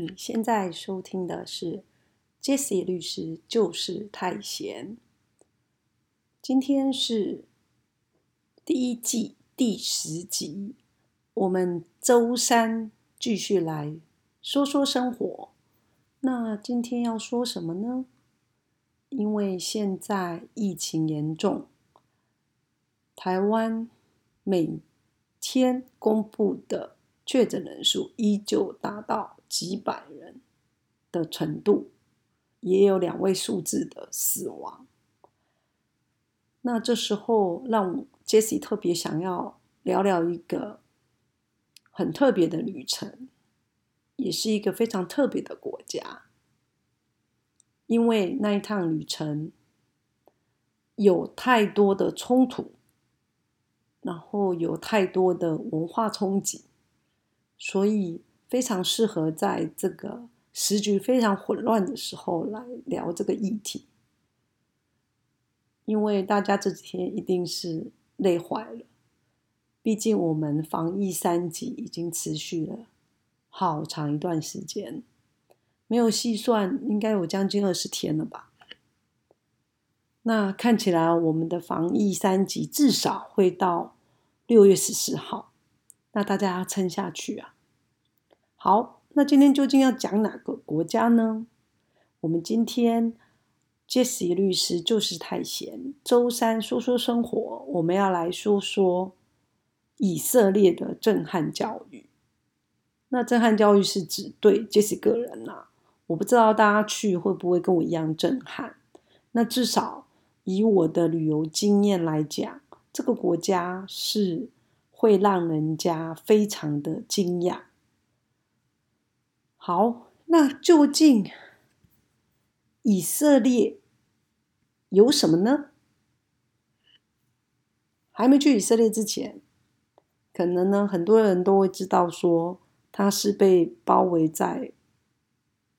你现在收听的是 Jesse 律师就是太闲。今天是第一季第十集，我们周三继续来说说生活。那今天要说什么呢？因为现在疫情严重，台湾每天公布的确诊人数依旧达到。几百人的程度，也有两位数字的死亡。那这时候，让 Jesse 特别想要聊聊一个很特别的旅程，也是一个非常特别的国家，因为那一趟旅程有太多的冲突，然后有太多的文化冲击，所以。非常适合在这个时局非常混乱的时候来聊这个议题，因为大家这几天一定是累坏了。毕竟我们防疫三级已经持续了好长一段时间，没有细算，应该有将近二十天了吧？那看起来我们的防疫三级至少会到六月十四号，那大家要撑下去啊！好，那今天究竟要讲哪个国家呢？我们今天 Jessie 律师就是太闲，周三说说生活，我们要来说说以色列的震撼教育。那震撼教育是指对 Jessie 个人呐，我不知道大家去会不会跟我一样震撼。那至少以我的旅游经验来讲，这个国家是会让人家非常的惊讶。好，那究竟以色列有什么呢？还没去以色列之前，可能呢很多人都会知道说，它是被包围在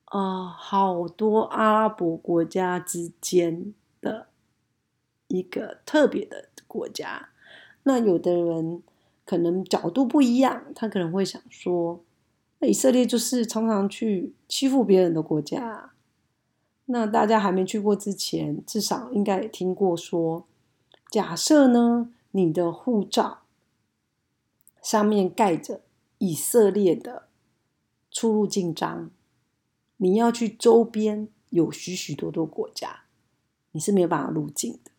啊好多阿拉伯国家之间的一个特别的国家。那有的人可能角度不一样，他可能会想说。那以色列就是常常去欺负别人的国家。那大家还没去过之前，至少应该也听过说，假设呢，你的护照上面盖着以色列的出入境章，你要去周边有许许多多国家，你是没有办法入境的。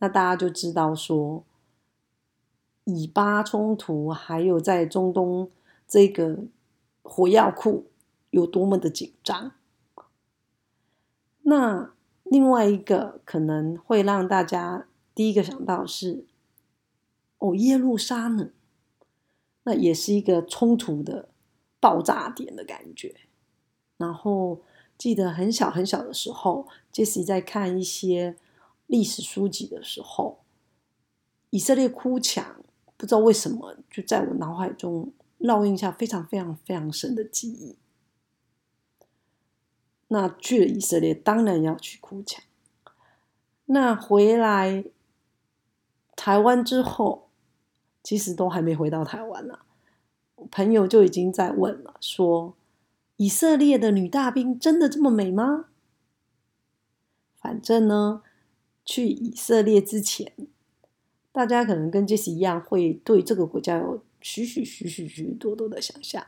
那大家就知道说，以巴冲突还有在中东。这个火药库有多么的紧张？那另外一个可能会让大家第一个想到是，哦，耶路撒冷，那也是一个冲突的爆炸点的感觉。然后记得很小很小的时候，杰西在看一些历史书籍的时候，以色列哭墙，不知道为什么就在我脑海中。烙印下非常非常非常深的记忆。那去了以色列，当然要去哭墙。那回来台湾之后，其实都还没回到台湾呢，朋友就已经在问了，说以色列的女大兵真的这么美吗？反正呢，去以色列之前，大家可能跟杰西一样，会对这个国家有。许许许许许多多的想象，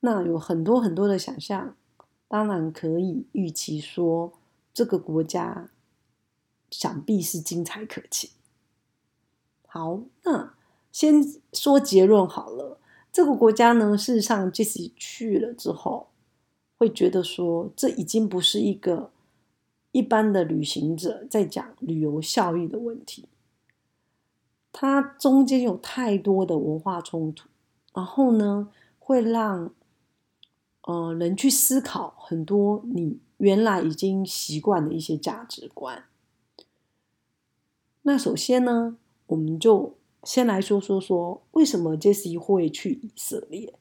那有很多很多的想象，当然可以预期说这个国家想必是精彩可期。好，那先说结论好了。这个国家呢，事实上即使去了之后，会觉得说这已经不是一个一般的旅行者在讲旅游效益的问题。它中间有太多的文化冲突，然后呢，会让呃人去思考很多你原来已经习惯的一些价值观。那首先呢，我们就先来说说说为什么杰西会去以色列？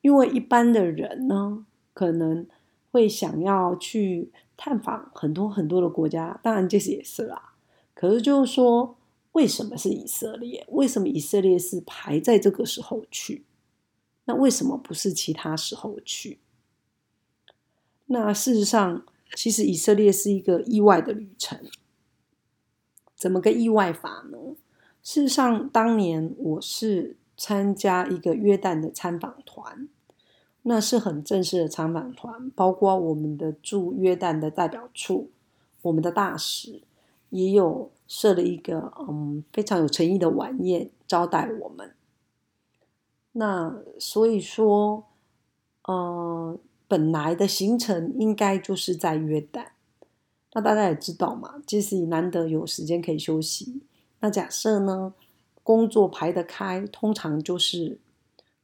因为一般的人呢，可能会想要去探访很多很多的国家，当然杰西也是啦。可是就是说。为什么是以色列？为什么以色列是排在这个时候去？那为什么不是其他时候去？那事实上，其实以色列是一个意外的旅程。怎么个意外法呢？事实上，当年我是参加一个约旦的参访团，那是很正式的参访团，包括我们的驻约旦的代表处，我们的大使也有设了一个嗯非常有诚意的晚宴招待我们。那所以说，呃，本来的行程应该就是在约旦。那大家也知道嘛，即使难得有时间可以休息，那假设呢，工作排得开，通常就是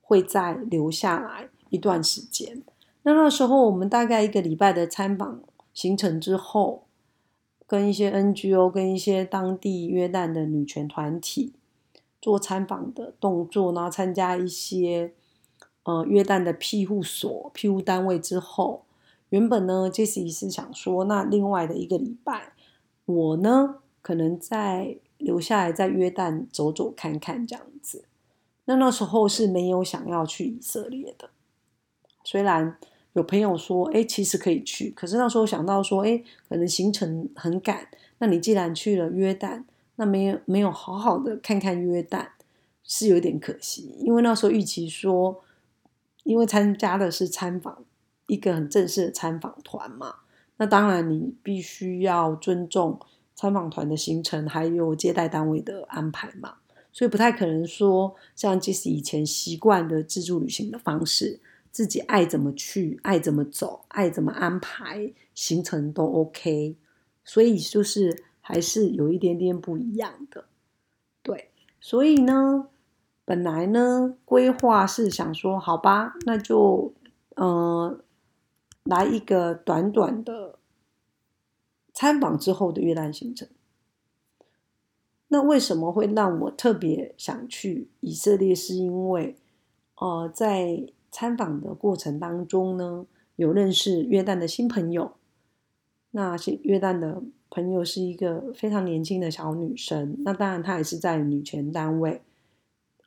会再留下来一段时间。那那时候我们大概一个礼拜的参访行程之后，跟一些 NGO、跟一些当地约旦的女权团体。做参访的动作，然后参加一些呃约旦的庇护所、庇护单位之后，原本呢，杰西是想说，那另外的一个礼拜，我呢可能再留下来在约旦走走看看这样子。那那时候是没有想要去以色列的，虽然有朋友说，哎，其实可以去，可是那时候想到说，哎，可能行程很赶，那你既然去了约旦。那没有没有好好的看看约旦，是有点可惜。因为那时候预期说，因为参加的是参访一个很正式的参访团嘛，那当然你必须要尊重参访团的行程，还有接待单位的安排嘛，所以不太可能说像即使以前习惯的自助旅行的方式，自己爱怎么去，爱怎么走，爱怎么安排行程都 OK。所以就是。还是有一点点不一样的，对，所以呢，本来呢规划是想说，好吧，那就嗯来一个短短的参访之后的约旦行程。那为什么会让我特别想去以色列？是因为呃，在参访的过程当中呢，有认识约旦的新朋友，那些约旦的。朋友是一个非常年轻的小女生，那当然她也是在女权单位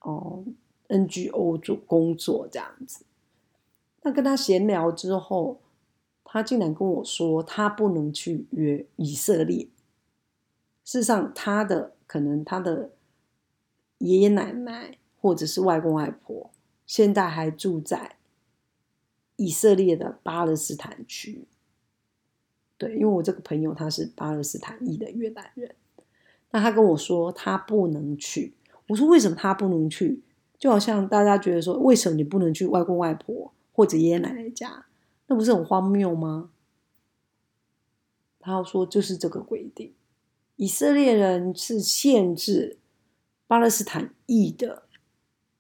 哦 NGO 做工作这样子。那跟她闲聊之后，她竟然跟我说，她不能去约以色列。事实上，她的可能她的爷爷奶奶或者是外公外婆，现在还住在以色列的巴勒斯坦区。对，因为我这个朋友他是巴勒斯坦裔的越南人，那他跟我说他不能去。我说为什么他不能去？就好像大家觉得说，为什么你不能去外公外婆或者爷爷奶奶家？那不是很荒谬吗？他说就是这个规定，以色列人是限制巴勒斯坦裔的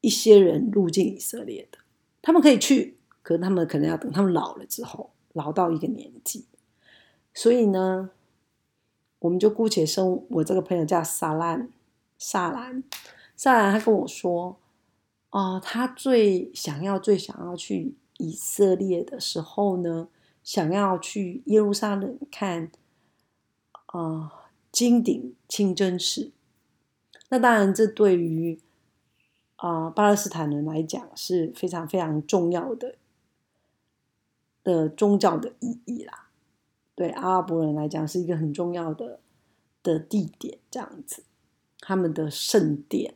一些人入境以色列的，他们可以去，可是他们可能要等他们老了之后，老到一个年纪。所以呢，我们就姑且称我这个朋友叫萨兰，萨兰，萨兰，他跟我说，啊，他最想要、最想要去以色列的时候呢，想要去耶路撒冷看，啊，金顶清真寺。那当然，这对于啊巴勒斯坦人来讲是非常非常重要的的宗教的意义啦。对阿拉伯人来讲是一个很重要的的地点，这样子，他们的圣殿，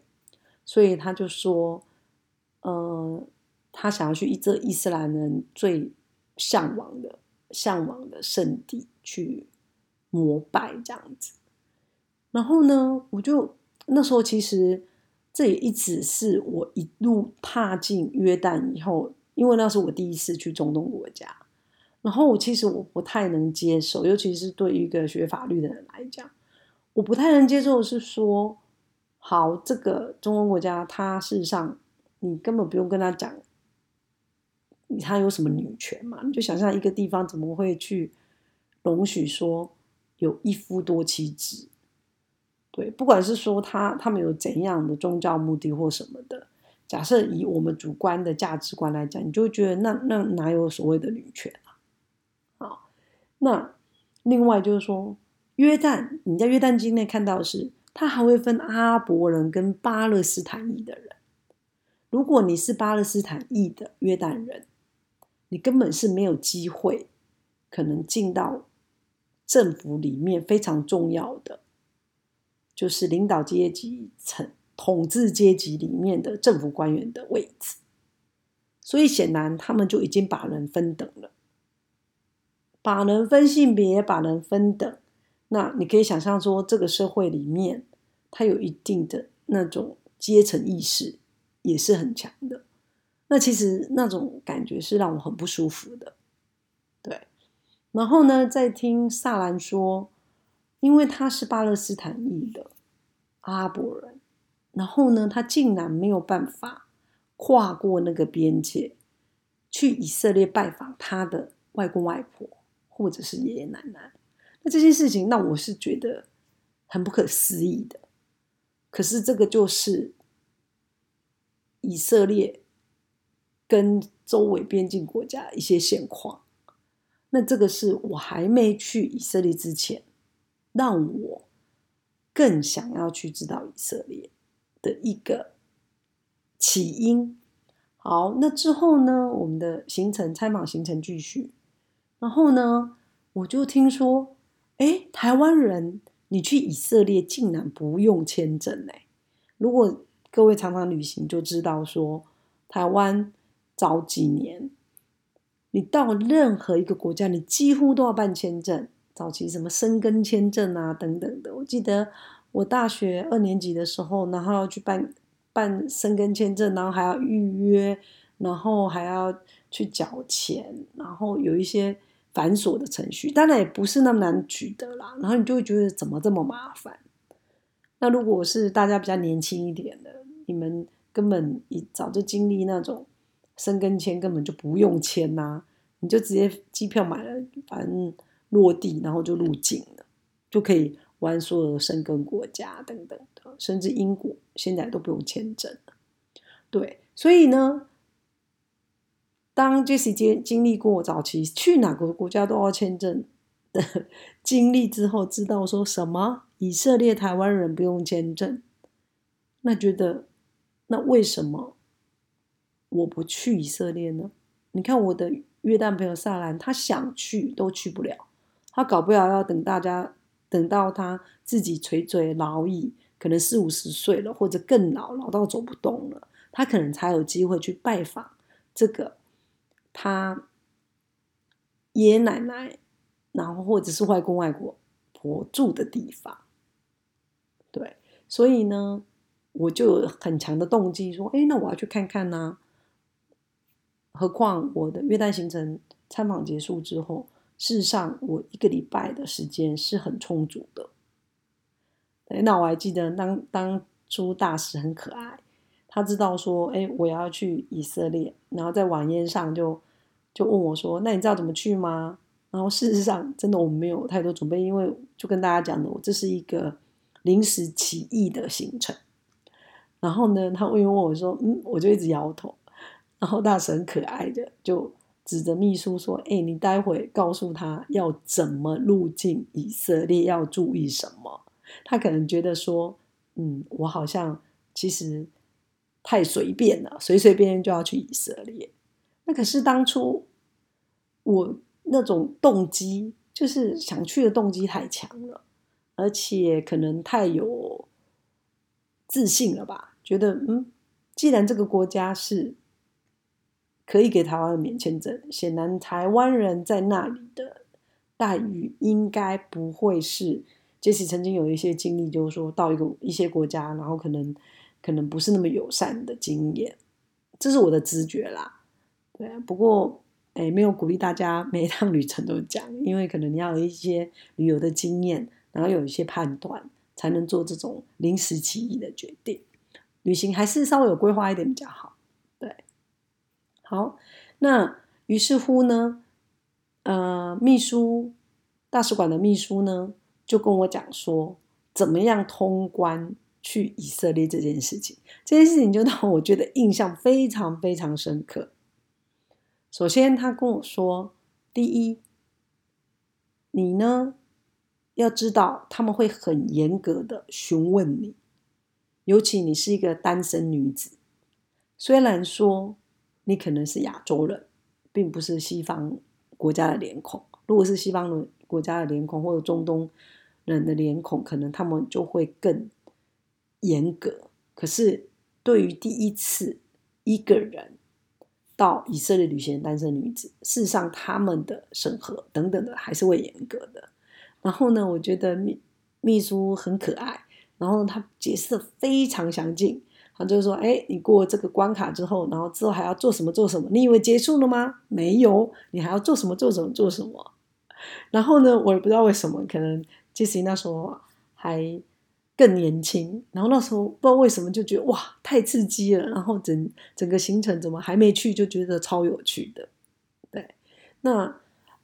所以他就说，呃，他想要去一这伊斯兰人最向往的、向往的圣地去膜拜，这样子。然后呢，我就那时候其实这也一直是我一路踏进约旦以后，因为那是我第一次去中东国家。然后其实我不太能接受，尤其是对于一个学法律的人来讲，我不太能接受是说，好，这个中东国家，它事实上你根本不用跟他讲，他有什么女权嘛？你就想象一个地方怎么会去容许说有一夫多妻制？对，不管是说他他们有怎样的宗教目的或什么的，假设以我们主观的价值观来讲，你就会觉得那那哪有所谓的女权啊？好？那另外就是说，约旦你在约旦境内看到的是，他还会分阿拉伯人跟巴勒斯坦裔的人。如果你是巴勒斯坦裔的约旦人，你根本是没有机会可能进到政府里面非常重要的，就是领导阶级层、统治阶级里面的政府官员的位置。所以显然他们就已经把人分等了，把人分性别，把人分等。那你可以想象说，这个社会里面，它有一定的那种阶层意识，也是很强的。那其实那种感觉是让我很不舒服的。对，然后呢，再听萨兰说，因为他是巴勒斯坦裔的阿拉伯人，然后呢，他竟然没有办法。跨过那个边界，去以色列拜访他的外公外婆或者是爷爷奶奶，那这件事情让我是觉得很不可思议的。可是这个就是以色列跟周围边境国家一些现况。那这个是我还没去以色列之前，让我更想要去知道以色列的一个。起因好，那之后呢？我们的行程参访行程继续，然后呢，我就听说，哎，台湾人你去以色列竟然不用签证哎！如果各位常常旅行就知道，说台湾早几年，你到任何一个国家，你几乎都要办签证。早期什么生根签证啊等等的，我记得我大学二年级的时候，然后要去办。办生根签证，然后还要预约，然后还要去缴钱，然后有一些繁琐的程序，当然也不是那么难取得啦。然后你就会觉得怎么这么麻烦？那如果是大家比较年轻一点的，你们根本一早就经历那种生根签，根本就不用签呐，你就直接机票买了，反正落地，然后就入境了，就可以。玩所有的生根国家等等的，甚至英国现在都不用签证了。对，所以呢，当 Jesse 经经历过早期去哪个国家都要签证的经历之后，知道说什么以色列台湾人不用签证，那觉得那为什么我不去以色列呢？你看我的约旦朋友萨兰，他想去都去不了，他搞不了，要等大家。等到他自己垂垂老矣，可能四五十岁了，或者更老，老到走不动了，他可能才有机会去拜访这个他爷爷奶奶，然后或者是外公外婆住的地方。对，所以呢，我就有很强的动机说，哎，那我要去看看呢。何况我的约旦行程参访结束之后。事实上，我一个礼拜的时间是很充足的。那我还记得当当初大使很可爱，他知道说，哎，我要去以色列，然后在晚宴上就就问我说，那你知道怎么去吗？然后事实上，真的我们没有太多准备，因为就跟大家讲的，我这是一个临时起意的行程。然后呢，他问问我说，嗯，我就一直摇头。然后大使很可爱的就。指着秘书说：“哎，你待会告诉他要怎么入境以色列，要注意什么？他可能觉得说，嗯，我好像其实太随便了，随随便便就要去以色列。那可是当初我那种动机，就是想去的动机太强了，而且可能太有自信了吧？觉得嗯，既然这个国家是……可以给台湾免签证，显然台湾人在那里的待遇应该不会是。杰西曾经有一些经历，就是说到一个一些国家，然后可能可能不是那么友善的经验，这是我的直觉啦。对，不过哎，没有鼓励大家每一趟旅程都讲，因为可能你要有一些旅游的经验，然后有一些判断，才能做这种临时起意的决定。旅行还是稍微有规划一点比较好。好，那于是乎呢，呃，秘书大使馆的秘书呢，就跟我讲说，怎么样通关去以色列这件事情。这件事情就让我觉得印象非常非常深刻。首先，他跟我说，第一，你呢要知道他们会很严格的询问你，尤其你是一个单身女子。虽然说你可能是亚洲人，并不是西方国家的脸孔。如果是西方的国家的脸孔，或者中东人的脸孔，可能他们就会更严格。可是对于第一次一个人到以色列旅行的单身女子，事实上他们的审核等等的还是会严格的。然后呢，我觉得秘秘书很可爱，然后他解释的非常详尽。他就说：“哎，你过这个关卡之后，然后之后还要做什么做什么？你以为结束了吗？没有，你还要做什么做什么做什么。然后呢，我也不知道为什么，可能其实那时候还更年轻，然后那时候不知道为什么就觉得哇，太刺激了。然后整整个行程怎么还没去就觉得超有趣的。对，那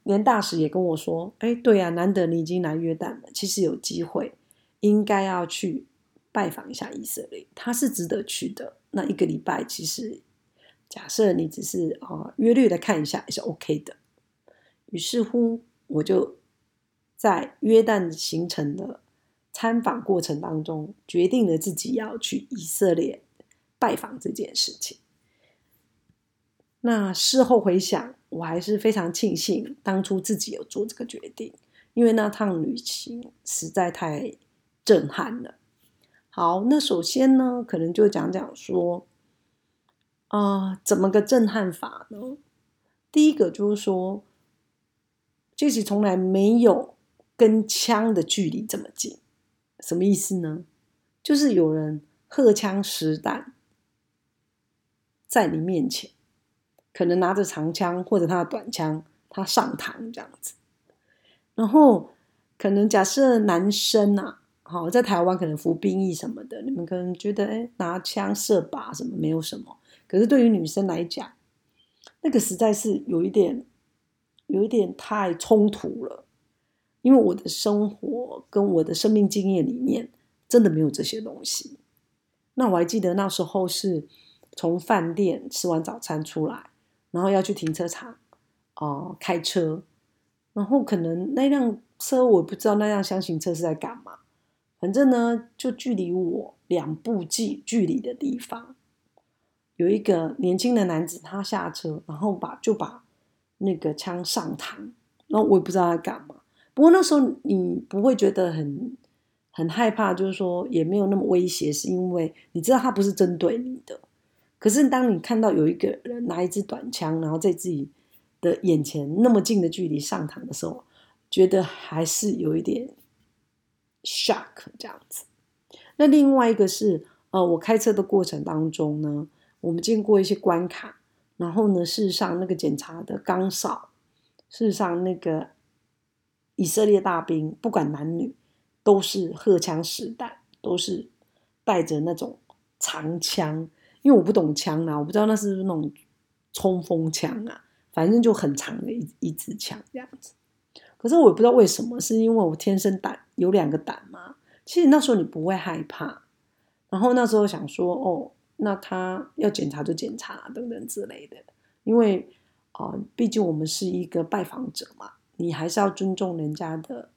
连大使也跟我说：，哎，对呀，难得你已经来约旦了，其实有机会应该要去。”拜访一下以色列，他是值得去的。那一个礼拜，其实假设你只是啊约略的看一下也是 OK 的。于是乎，我就在约旦行程的参访过程当中，决定了自己要去以色列拜访这件事情。那事后回想，我还是非常庆幸当初自己有做这个决定，因为那趟旅行实在太震撼了。好，那首先呢，可能就讲讲说，啊，怎么个震撼法呢？第一个就是说，这是从来没有跟枪的距离这么近，什么意思呢？就是有人荷枪实弹在你面前，可能拿着长枪或者他的短枪，他上膛这样子，然后可能假设男生啊。好，在台湾可能服兵役什么的，你们可能觉得，哎，拿枪射靶什么没有什么。可是对于女生来讲，那个实在是有一点，有一点太冲突了。因为我的生活跟我的生命经验里面，真的没有这些东西。那我还记得那时候是从饭店吃完早餐出来，然后要去停车场，哦，开车，然后可能那辆车我不知道那辆箱型车是在干嘛。反正呢，就距离我两步距距离的地方，有一个年轻的男子，他下车，然后把就把那个枪上膛，然后我也不知道他干嘛。不过那时候你不会觉得很很害怕，就是说也没有那么威胁，是因为你知道他不是针对你的。可是当你看到有一个人拿一支短枪，然后在自己的眼前那么近的距离上膛的时候，觉得还是有一点。Shock 这样子，那另外一个是，呃，我开车的过程当中呢，我们经过一些关卡，然后呢，事实上那个检查的岗哨，事实上那个以色列大兵不管男女，都是荷枪实弹，都是带着那种长枪，因为我不懂枪啊，我不知道那是不是那种冲锋枪啊，反正就很长的一一支枪这样子。可是我也不知道为什么，是因为我天生胆有两个胆吗？其实那时候你不会害怕，然后那时候想说，哦，那他要检查就检查等等之类的，因为啊，毕竟我们是一个拜访者嘛，你还是要尊重人家的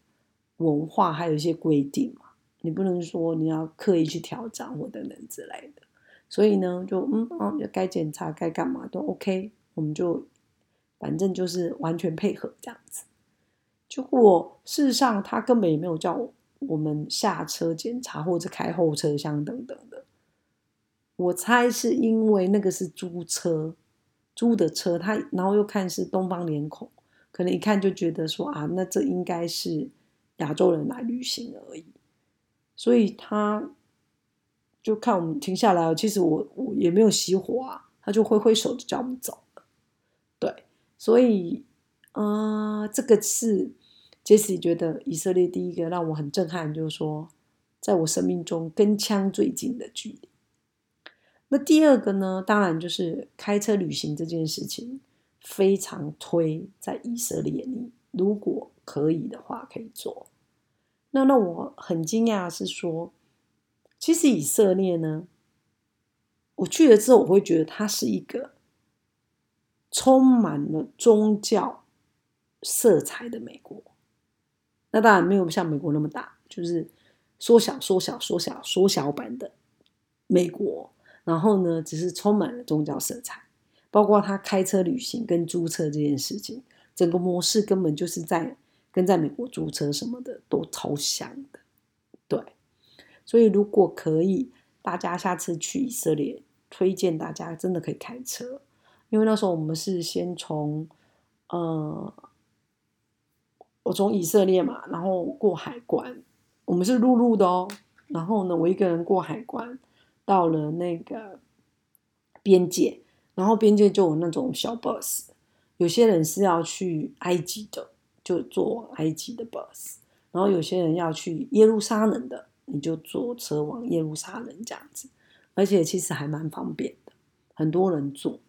文化，还有一些规定嘛，你不能说你要刻意去挑战或等等之类的。所以呢，就嗯啊，该检查该干嘛都 OK，我们就反正就是完全配合这样子。结果事实上，他根本也没有叫我们下车检查或者开后车厢等等的。我猜是因为那个是租车，租的车，他然后又看是东方脸孔，可能一看就觉得说啊，那这应该是亚洲人来旅行而已。所以他就看我们停下来，其实我我也没有熄火啊，他就挥挥手就叫我们走了。对，所以。啊，这个是杰西觉得以色列第一个让我很震撼，就是说，在我生命中跟枪最近的距离。那第二个呢，当然就是开车旅行这件事情，非常推在以色列。你如果可以的话，可以做。那让我很惊讶是说，其实以色列呢，我去了之后，我会觉得它是一个充满了宗教。色彩的美国，那当然没有像美国那么大，就是缩小、缩小、缩小、缩小版的美国。然后呢，只是充满了宗教色彩，包括他开车旅行跟租车这件事情，整个模式根本就是在跟在美国租车什么的都超像的。对，所以如果可以，大家下次去以色列，推荐大家真的可以开车，因为那时候我们是先从呃。我从以色列嘛，然后过海关，我们是陆路的哦。然后呢，我一个人过海关，到了那个边界，然后边界就有那种小 bus，有些人是要去埃及的，就坐埃及的 bus，然后有些人要去耶路撒冷的，你就坐车往耶路撒冷这样子，而且其实还蛮方便的，很多人坐。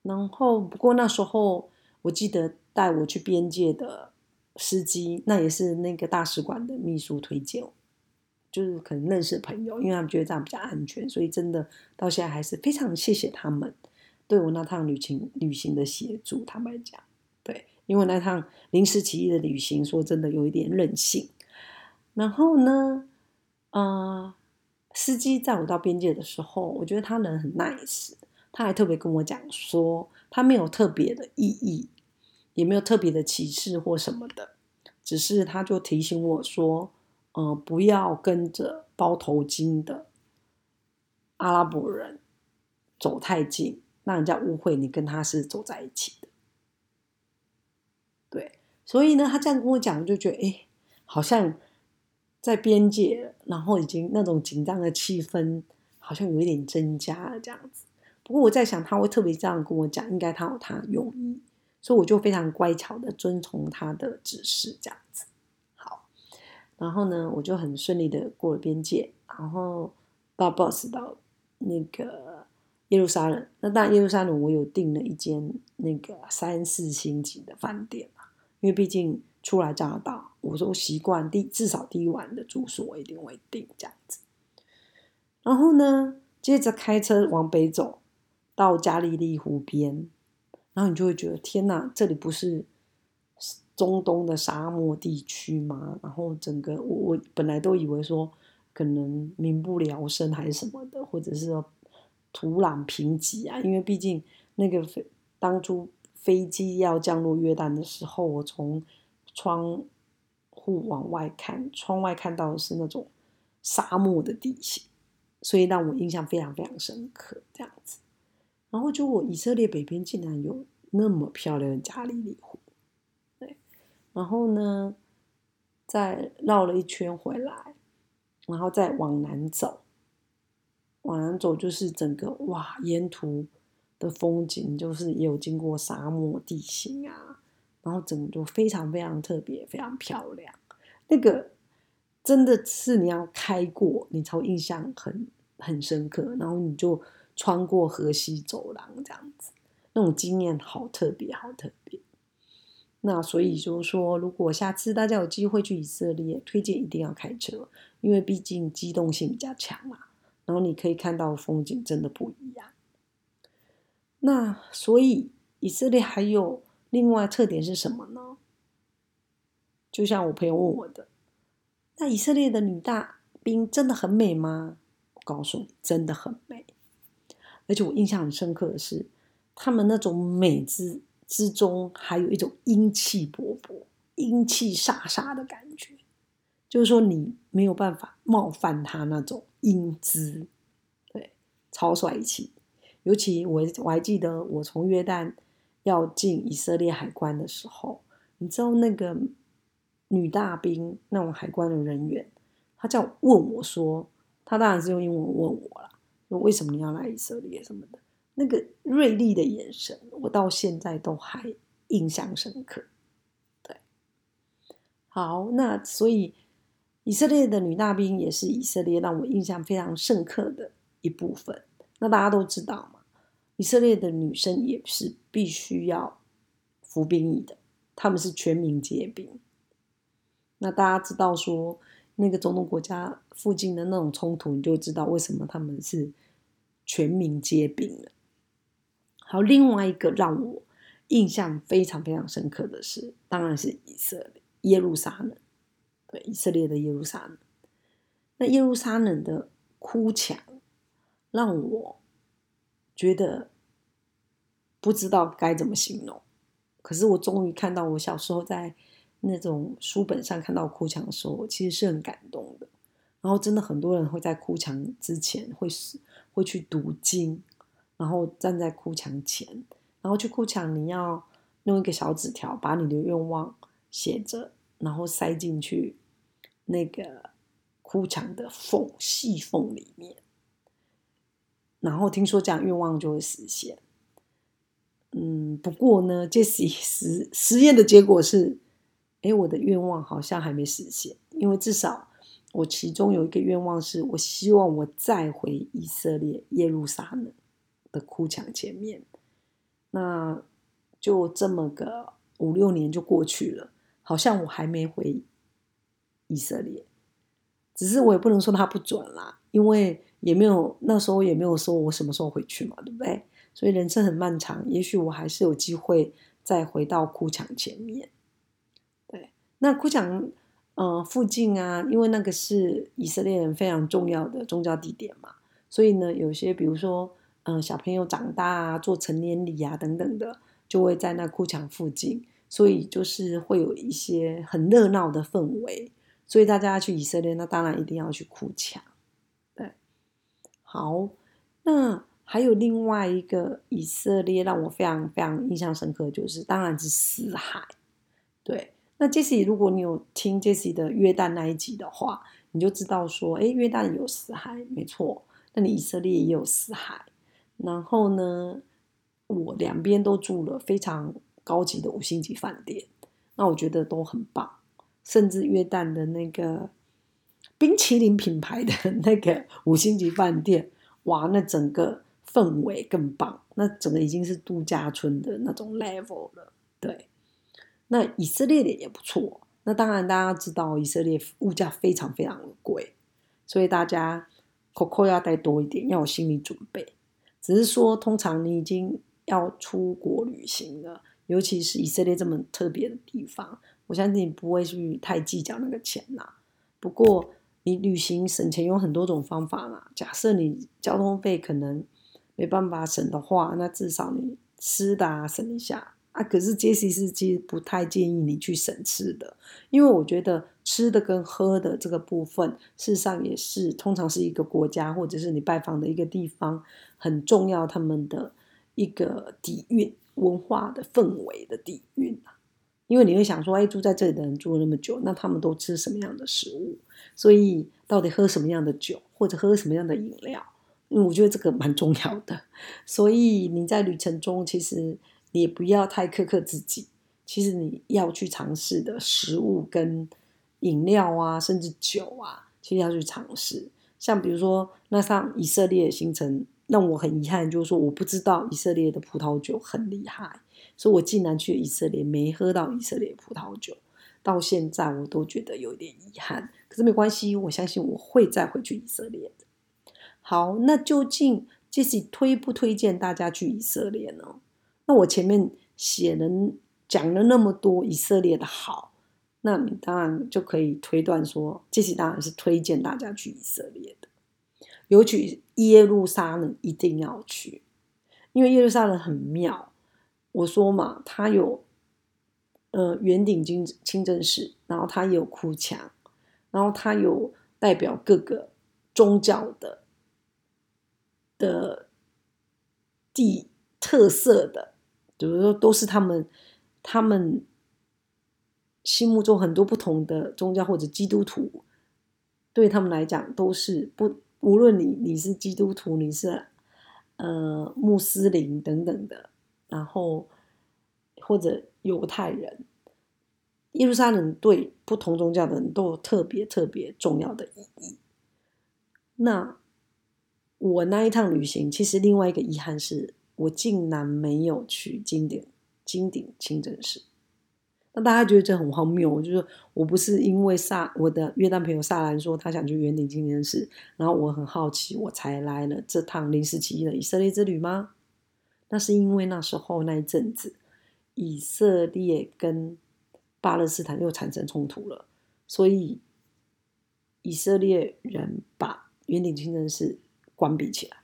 然后不过那时候我记得带我去边界的。司机那也是那个大使馆的秘书推荐，就是可能认识朋友，因为他们觉得这样比较安全，所以真的到现在还是非常谢谢他们对我那趟旅行旅行的协助。坦白讲，对，因为那趟临时起意的旅行，说真的有一点任性。然后呢，呃，司机载我到边界的时候，我觉得他人很 nice，他还特别跟我讲说，他没有特别的意义。也没有特别的歧视或什么的，只是他就提醒我说，呃，不要跟着包头巾的阿拉伯人走太近，让人家误会你跟他是走在一起的。对，所以呢，他这样跟我讲，我就觉得，哎，好像在边界，然后已经那种紧张的气氛好像有一点增加了这样子。不过我在想，他会特别这样跟我讲，应该他有他的用意。所以我就非常乖巧的遵从他的指示，这样子。好，然后呢，我就很顺利的过了边界，然后到 boss 到那个耶路撒冷。那当然，耶路撒冷我有订了一间那个三四星级的饭店嘛，因为毕竟初来乍到，我说习惯第至少第一晚的住宿我一定会订这样子。然后呢，接着开车往北走，到加利利湖边。然后你就会觉得天哪，这里不是中东的沙漠地区吗？然后整个我我本来都以为说可能民不聊生还是什么的，或者是说土壤贫瘠啊。因为毕竟那个飞当初飞机要降落约旦的时候，我从窗户往外看，窗外看到的是那种沙漠的地形，所以让我印象非常非常深刻。这样子。然后就以色列北边竟然有那么漂亮的加利利湖，对，然后呢，再绕了一圈回来，然后再往南走，往南走就是整个哇，沿途的风景就是也有经过沙漠地形啊，然后整个就非常非常特别，非常漂亮。那个真的是你要开过，你才印象很很深刻，然后你就。穿过河西走廊这样子，那种经验好特别，好特别。那所以就是说，如果下次大家有机会去以色列，推荐一定要开车，因为毕竟机动性比较强嘛。然后你可以看到风景真的不一样。那所以以色列还有另外特点是什么呢？就像我朋友问我的，那以色列的女大兵真的很美吗？我告诉你，真的很美。而且我印象很深刻的是，他们那种美之之中，还有一种英气勃勃、英气飒飒的感觉，就是说你没有办法冒犯他那种英姿，对，超帅气。尤其我我还记得，我从约旦要进以色列海关的时候，你知道那个女大兵那种海关的人员，他叫问我说，他当然是用英文问我了。为什么你要来以色列什么的？那个锐利的眼神，我到现在都还印象深刻。对，好，那所以以色列的女大兵也是以色列让我印象非常深刻的一部分。那大家都知道嘛，以色列的女生也是必须要服兵役的，他们是全民皆兵。那大家知道说。那个中东国家附近的那种冲突，你就知道为什么他们是全民皆兵了。好，另外一个让我印象非常非常深刻的是，当然是以色列耶路撒冷，对，以色列的耶路撒冷。那耶路撒冷的哭墙，让我觉得不知道该怎么形容。可是我终于看到我小时候在那种书本上看到哭墙的时候，我其实是很感动的。然后真的很多人会在哭墙之前会会去读经，然后站在哭墙前，然后去哭墙，你要用一个小纸条把你的愿望写着，然后塞进去那个哭墙的缝细缝里面，然后听说这样愿望就会实现。嗯，不过呢，这实实实验的结果是，哎，我的愿望好像还没实现，因为至少我其中有一个愿望是，我希望我再回以色列耶路撒冷的哭墙前面，那就这么个五六年就过去了，好像我还没回以色列，只是我也不能说它不准啦，因为也没有那时候也没有说我什么时候回去嘛，对不对？所以人生很漫长，也许我还是有机会再回到哭墙前面。那哭墙呃附近啊，因为那个是以色列人非常重要的宗教地点嘛，所以呢，有些比如说嗯小朋友长大啊，做成年礼啊等等的，就会在那哭墙附近，所以就是会有一些很热闹的氛围。所以大家去以色列，那当然一定要去哭墙。对，好，那。还有另外一个以色列让我非常非常印象深刻，就是当然是死海。对，那 Jesse，如果你有听 Jesse 的约旦那一集的话，你就知道说，哎，约旦有死海，没错。那你以色列也有死海。然后呢，我两边都住了非常高级的五星级饭店，那我觉得都很棒。甚至约旦的那个冰淇淋品牌的那个五星级饭店，哇，那整个。氛围更棒，那整个已经是度假村的那种 level 了。对，那以色列的也不错。那当然，大家知道以色列物价非常非常的贵，所以大家 coco 要带多一点，要有心理准备。只是说，通常你已经要出国旅行了，尤其是以色列这么特别的地方，我相信你不会去太计较那个钱啦。不过，你旅行省钱有很多种方法啦。假设你交通费可能。没办法省的话，那至少你吃的啊省一下啊。可是杰西是其实不太建议你去省吃的，因为我觉得吃的跟喝的这个部分，事实上也是通常是一个国家或者是你拜访的一个地方很重要，他们的一个底蕴、文化的氛围的底蕴啊。因为你会想说，哎，住在这里的人住了那么久，那他们都吃什么样的食物？所以到底喝什么样的酒，或者喝什么样的饮料？因为我觉得这个蛮重要的，所以你在旅程中其实你也不要太苛刻自己。其实你要去尝试的食物跟饮料啊，甚至酒啊，其实要去尝试。像比如说那上以色列的行程，让我很遗憾，就是说我不知道以色列的葡萄酒很厉害，所以我竟然去以色列没喝到以色列葡萄酒，到现在我都觉得有点遗憾。可是没关系，我相信我会再回去以色列的。好，那究竟这是推不推荐大家去以色列呢？那我前面写了讲了那么多以色列的好，那你当然就可以推断说，这是当然是推荐大家去以色列的，尤其耶路撒冷一定要去，因为耶路撒冷很妙。我说嘛，它有呃圆顶金清真寺，然后它有哭墙，然后它有代表各个宗教的。的地特色的，比如说都是他们他们心目中很多不同的宗教或者基督徒，对他们来讲都是不无论你你是基督徒你是呃穆斯林等等的，然后或者犹太人，耶路撒冷对不同宗教的人都有特别特别重要的意义。那。我那一趟旅行，其实另外一个遗憾是我竟然没有去金顶金顶清真寺。那大家觉得这很荒谬，就是我不是因为萨我的约旦朋友萨兰说他想去圆顶清真寺，然后我很好奇，我才来了这趟临时起意的以色列之旅吗？那是因为那时候那一阵子，以色列跟巴勒斯坦又产生冲突了，所以以色列人把圆顶清真寺。关闭起来，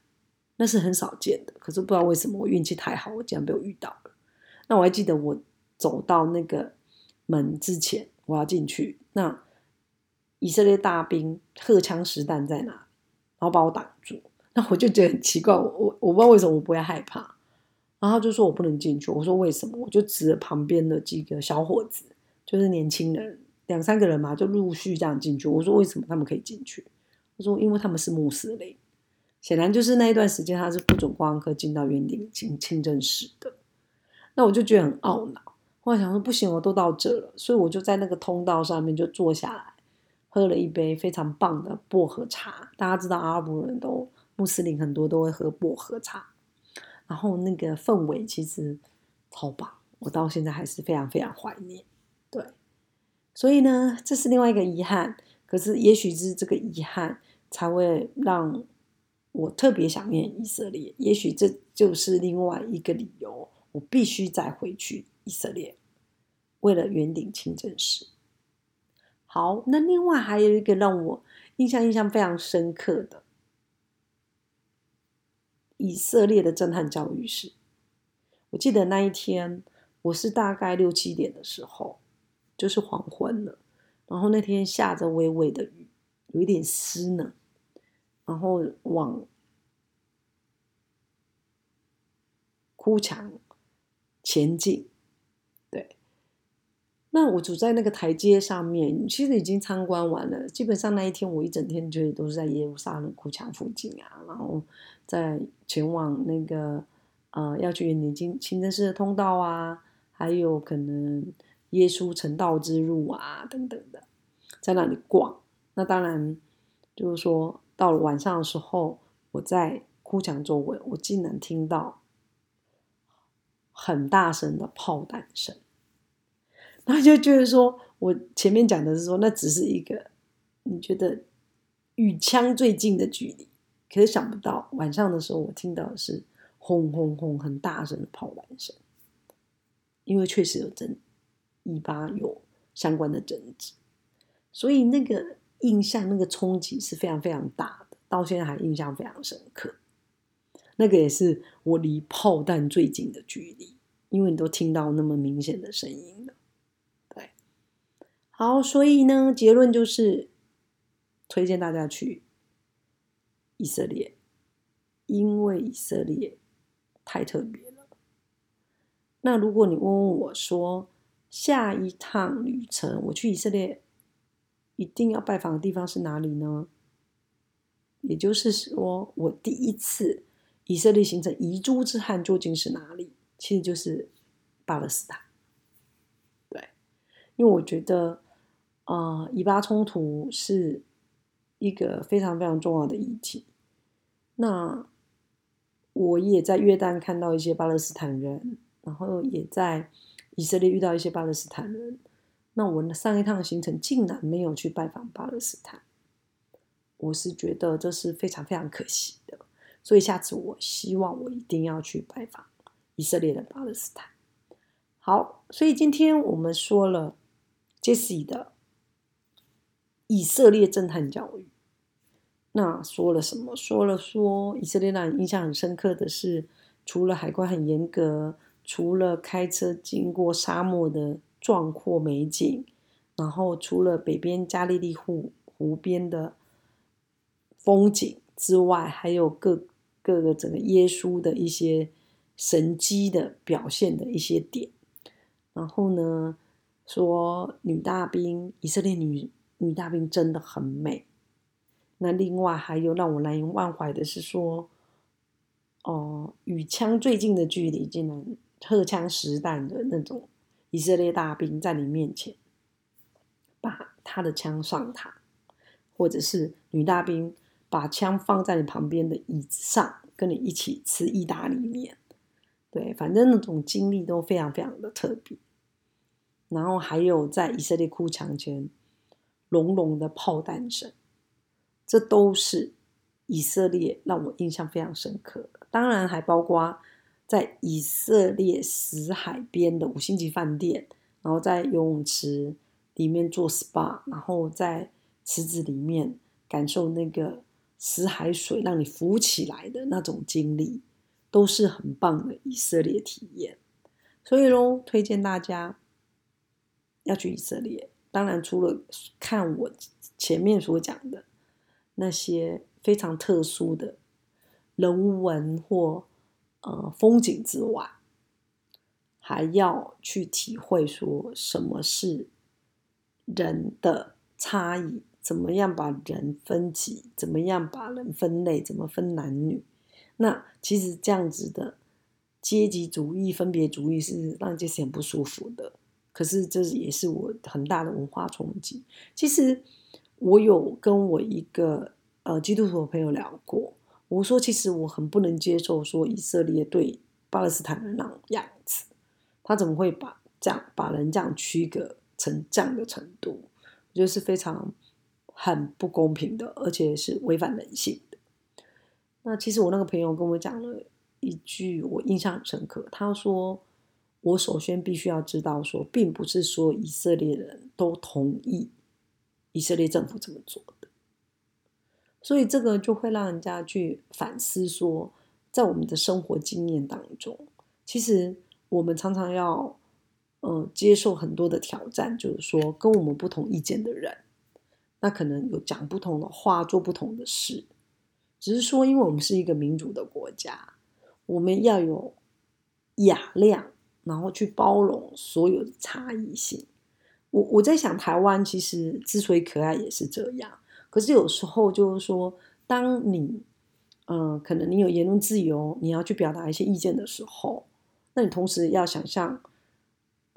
那是很少见的。可是不知道为什么我运气太好，我竟然被我遇到了。那我还记得我走到那个门之前，我要进去，那以色列大兵荷枪实弹在哪，然后把我挡住。那我就觉得很奇怪，我我我不知道为什么我不会害怕。然后就说我不能进去，我说为什么？我就指着旁边的几个小伙子，就是年轻人。两三个人嘛，就陆续这样进去。我说为什么他们可以进去？他说因为他们是穆斯林，显然就是那一段时间他是不准观光客进到园丁清清真寺的。那我就觉得很懊恼，后来想说不行，我都到这了，所以我就在那个通道上面就坐下来，喝了一杯非常棒的薄荷茶。大家知道阿拉伯人都穆斯林很多都会喝薄荷茶，然后那个氛围其实超棒，我到现在还是非常非常怀念。对。所以呢，这是另外一个遗憾。可是，也许是这个遗憾才会让我特别想念以色列。也许这就是另外一个理由，我必须再回去以色列，为了圆顶清真寺。好，那另外还有一个让我印象印象非常深刻的以色列的震撼教育是，我记得那一天，我是大概六七点的时候。就是黄昏了，然后那天下着微微的雨，有一点湿呢。然后往哭墙前进，对。那我走在那个台阶上面，其实已经参观完了。基本上那一天我一整天就都是在耶路撒冷哭墙附近啊，然后在前往那个呃要去年金清真寺的通道啊，还有可能。耶稣成道之路啊，等等的，在那里逛。那当然就是说，到了晚上的时候，我在哭墙周围，我竟然听到很大声的炮弹声。然后就觉得说，我前面讲的是说，那只是一个你觉得与枪最近的距离，可是想不到晚上的时候，我听到的是轰轰轰很大声的炮弹声，因为确实有真。以巴有相关的争执，所以那个印象、那个冲击是非常非常大的，到现在还印象非常深刻。那个也是我离炮弹最近的距离，因为你都听到那么明显的声音了。对，好，所以呢，结论就是推荐大家去以色列，因为以色列太特别了。那如果你问问我说，下一趟旅程，我去以色列一定要拜访的地方是哪里呢？也就是说，我第一次以色列行程遗珠之憾究竟是哪里？其实就是巴勒斯坦。对，因为我觉得，呃，以巴冲突是一个非常非常重要的议题。那我也在约旦看到一些巴勒斯坦人，然后也在。以色列遇到一些巴勒斯坦人，那我上一趟行程竟然没有去拜访巴勒斯坦，我是觉得这是非常非常可惜的。所以下次我希望我一定要去拜访以色列的巴勒斯坦。好，所以今天我们说了杰西的以色列震撼教育，那说了什么？说了说以色列让人印象很深刻的是，除了海关很严格。除了开车经过沙漠的壮阔美景，然后除了北边加利利湖湖边的风景之外，还有各各个整个耶稣的一些神迹的表现的一些点。然后呢，说女大兵以色列女女大兵真的很美。那另外还有让我难以忘怀的是说，哦，与枪最近的距离竟然。荷枪实弹的那种以色列大兵在你面前，把他的枪上膛，或者是女大兵把枪放在你旁边的椅子上，跟你一起吃意大利面，对，反正那种经历都非常非常的特别。然后还有在以色列哭墙前隆隆的炮弹声，这都是以色列让我印象非常深刻的。当然还包括。在以色列死海边的五星级饭店，然后在游泳池里面做 SPA，然后在池子里面感受那个死海水让你浮起来的那种经历，都是很棒的以色列体验。所以喽，推荐大家要去以色列。当然，除了看我前面所讲的那些非常特殊的人文或呃风景之外，还要去体会说什么是人的差异，怎么样把人分级，怎么样把人分类，怎么分男女。那其实这样子的阶级主义、分别主义是让这些很不舒服的。可是这也是我很大的文化冲击。其实我有跟我一个呃基督徒的朋友聊过，我说其实我很不能接受说以色列对巴勒斯坦人那种样子。他怎么会把这样把人这样区隔成这样的程度？我觉得是非常很不公平的，而且是违反人性的。那其实我那个朋友跟我讲了一句，我印象很深刻。他说：“我首先必须要知道，说并不是说以色列人都同意以色列政府这么做。所以这个就会让人家去反思，说在我们的生活经验当中，其实。”我们常常要，呃，接受很多的挑战，就是说跟我们不同意见的人，那可能有讲不同的话，做不同的事。只是说，因为我们是一个民主的国家，我们要有雅量，然后去包容所有的差异性。我我在想，台湾其实之所以可爱，也是这样。可是有时候就是说，当你，嗯，可能你有言论自由，你要去表达一些意见的时候。那你同时要想象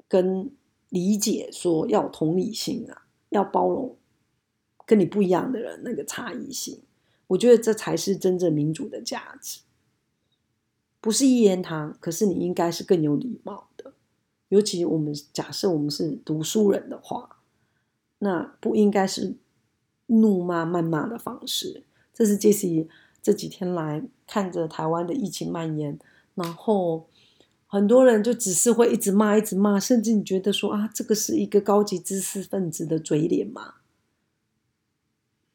跟理解，说要同理心啊，要包容跟你不一样的人那个差异性。我觉得这才是真正民主的价值，不是一言堂。可是你应该是更有礼貌的，尤其我们假设我们是读书人的话，那不应该是怒骂、谩骂的方式。这是杰西这几天来看着台湾的疫情蔓延，然后。很多人就只是会一直骂，一直骂，甚至你觉得说啊，这个是一个高级知识分子的嘴脸吗？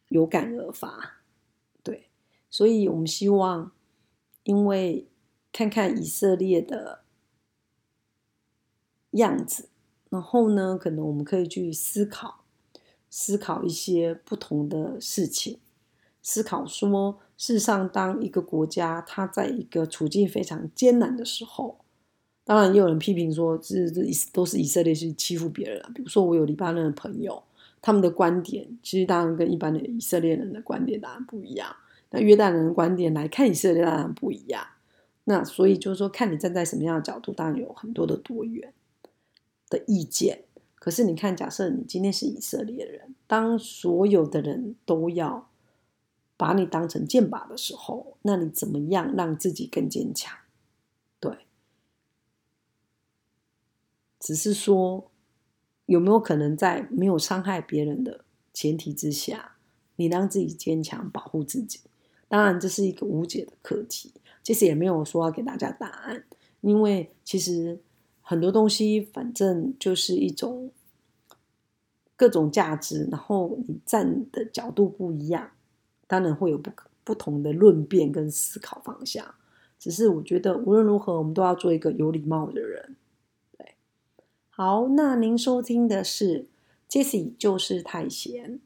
有感而发，对，所以我们希望，因为看看以色列的样子，然后呢，可能我们可以去思考，思考一些不同的事情，思考说，事实上，当一个国家它在一个处境非常艰难的时候。当然，也有人批评说，这这都是以色列去欺负别人。比如说，我有黎巴嫩的朋友，他们的观点其实当然跟一般的以色列人的观点当然不一样。那约旦人的观点来看以色列当然不一样。那所以就是说，看你站在什么样的角度，当然有很多的多元的意见。可是你看，假设你今天是以色列人，当所有的人都要把你当成箭靶的时候，那你怎么样让自己更坚强？对。只是说，有没有可能在没有伤害别人的前提之下，你让自己坚强，保护自己？当然，这是一个无解的课题。其实也没有说要给大家答案，因为其实很多东西，反正就是一种各种价值，然后你站的角度不一样，当然会有不不同的论辩跟思考方向。只是我觉得，无论如何，我们都要做一个有礼貌的人。对好，那您收听的是 Jesse，就是太闲，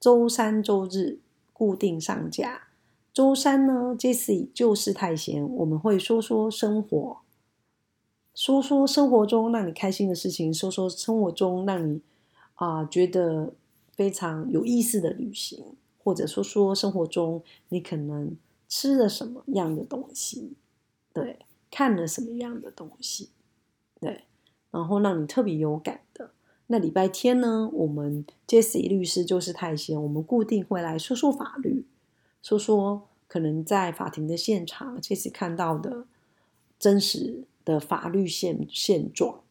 周三周日固定上架。周三呢，Jesse 就是太闲，我们会说说生活，说说生活中让你开心的事情，说说生活中让你啊觉得非常有意思的旅行，或者说说生活中你可能吃了什么样的东西，对，看了什么样的东西，对。然后让你特别有感的那礼拜天呢，我们 Jesse 律师就是太闲，我们固定会来说说法律，说说可能在法庭的现场这次看到的真实的法律现现状，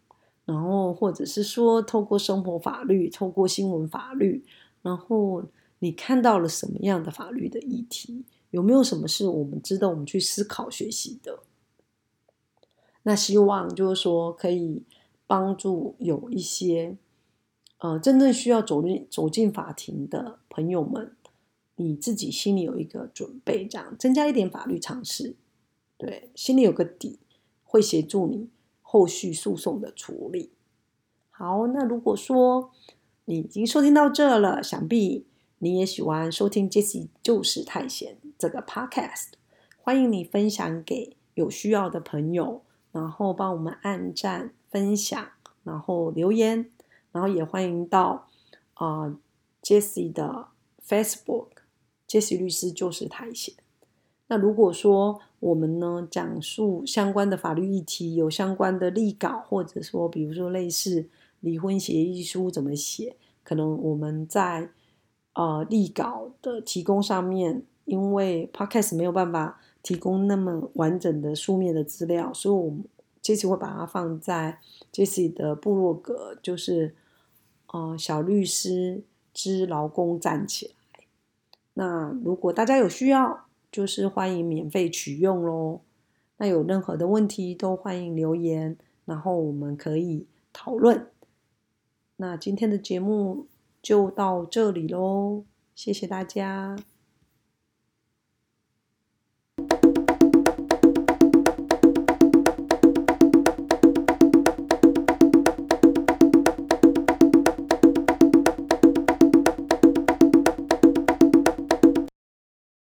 然后或者是说透过生活法律，透过新闻法律，然后你看到了什么样的法律的议题？有没有什么是我们值得我们去思考学习的？那希望就是说可以。帮助有一些呃真正需要走进走进法庭的朋友们，你自己心里有一个准备，这样增加一点法律常识，对，心里有个底，会协助你后续诉讼的处理。好，那如果说你已经收听到这了，想必你也喜欢收听 Jesse 就是太闲这个 Podcast，欢迎你分享给有需要的朋友，然后帮我们按赞、分享，然后留言，然后也欢迎到啊 Jesse 的 Facebook。杰西律师就是太闲。那如果说我们呢讲述相关的法律议题，有相关的立稿，或者说比如说类似离婚协议书怎么写，可能我们在呃立稿的提供上面，因为 Podcast 没有办法提供那么完整的书面的资料，所以我们这次会把它放在杰西的部落格，就是呃小律师之劳工站起来。那如果大家有需要，就是欢迎免费取用喽。那有任何的问题都欢迎留言，然后我们可以讨论。那今天的节目就到这里喽，谢谢大家。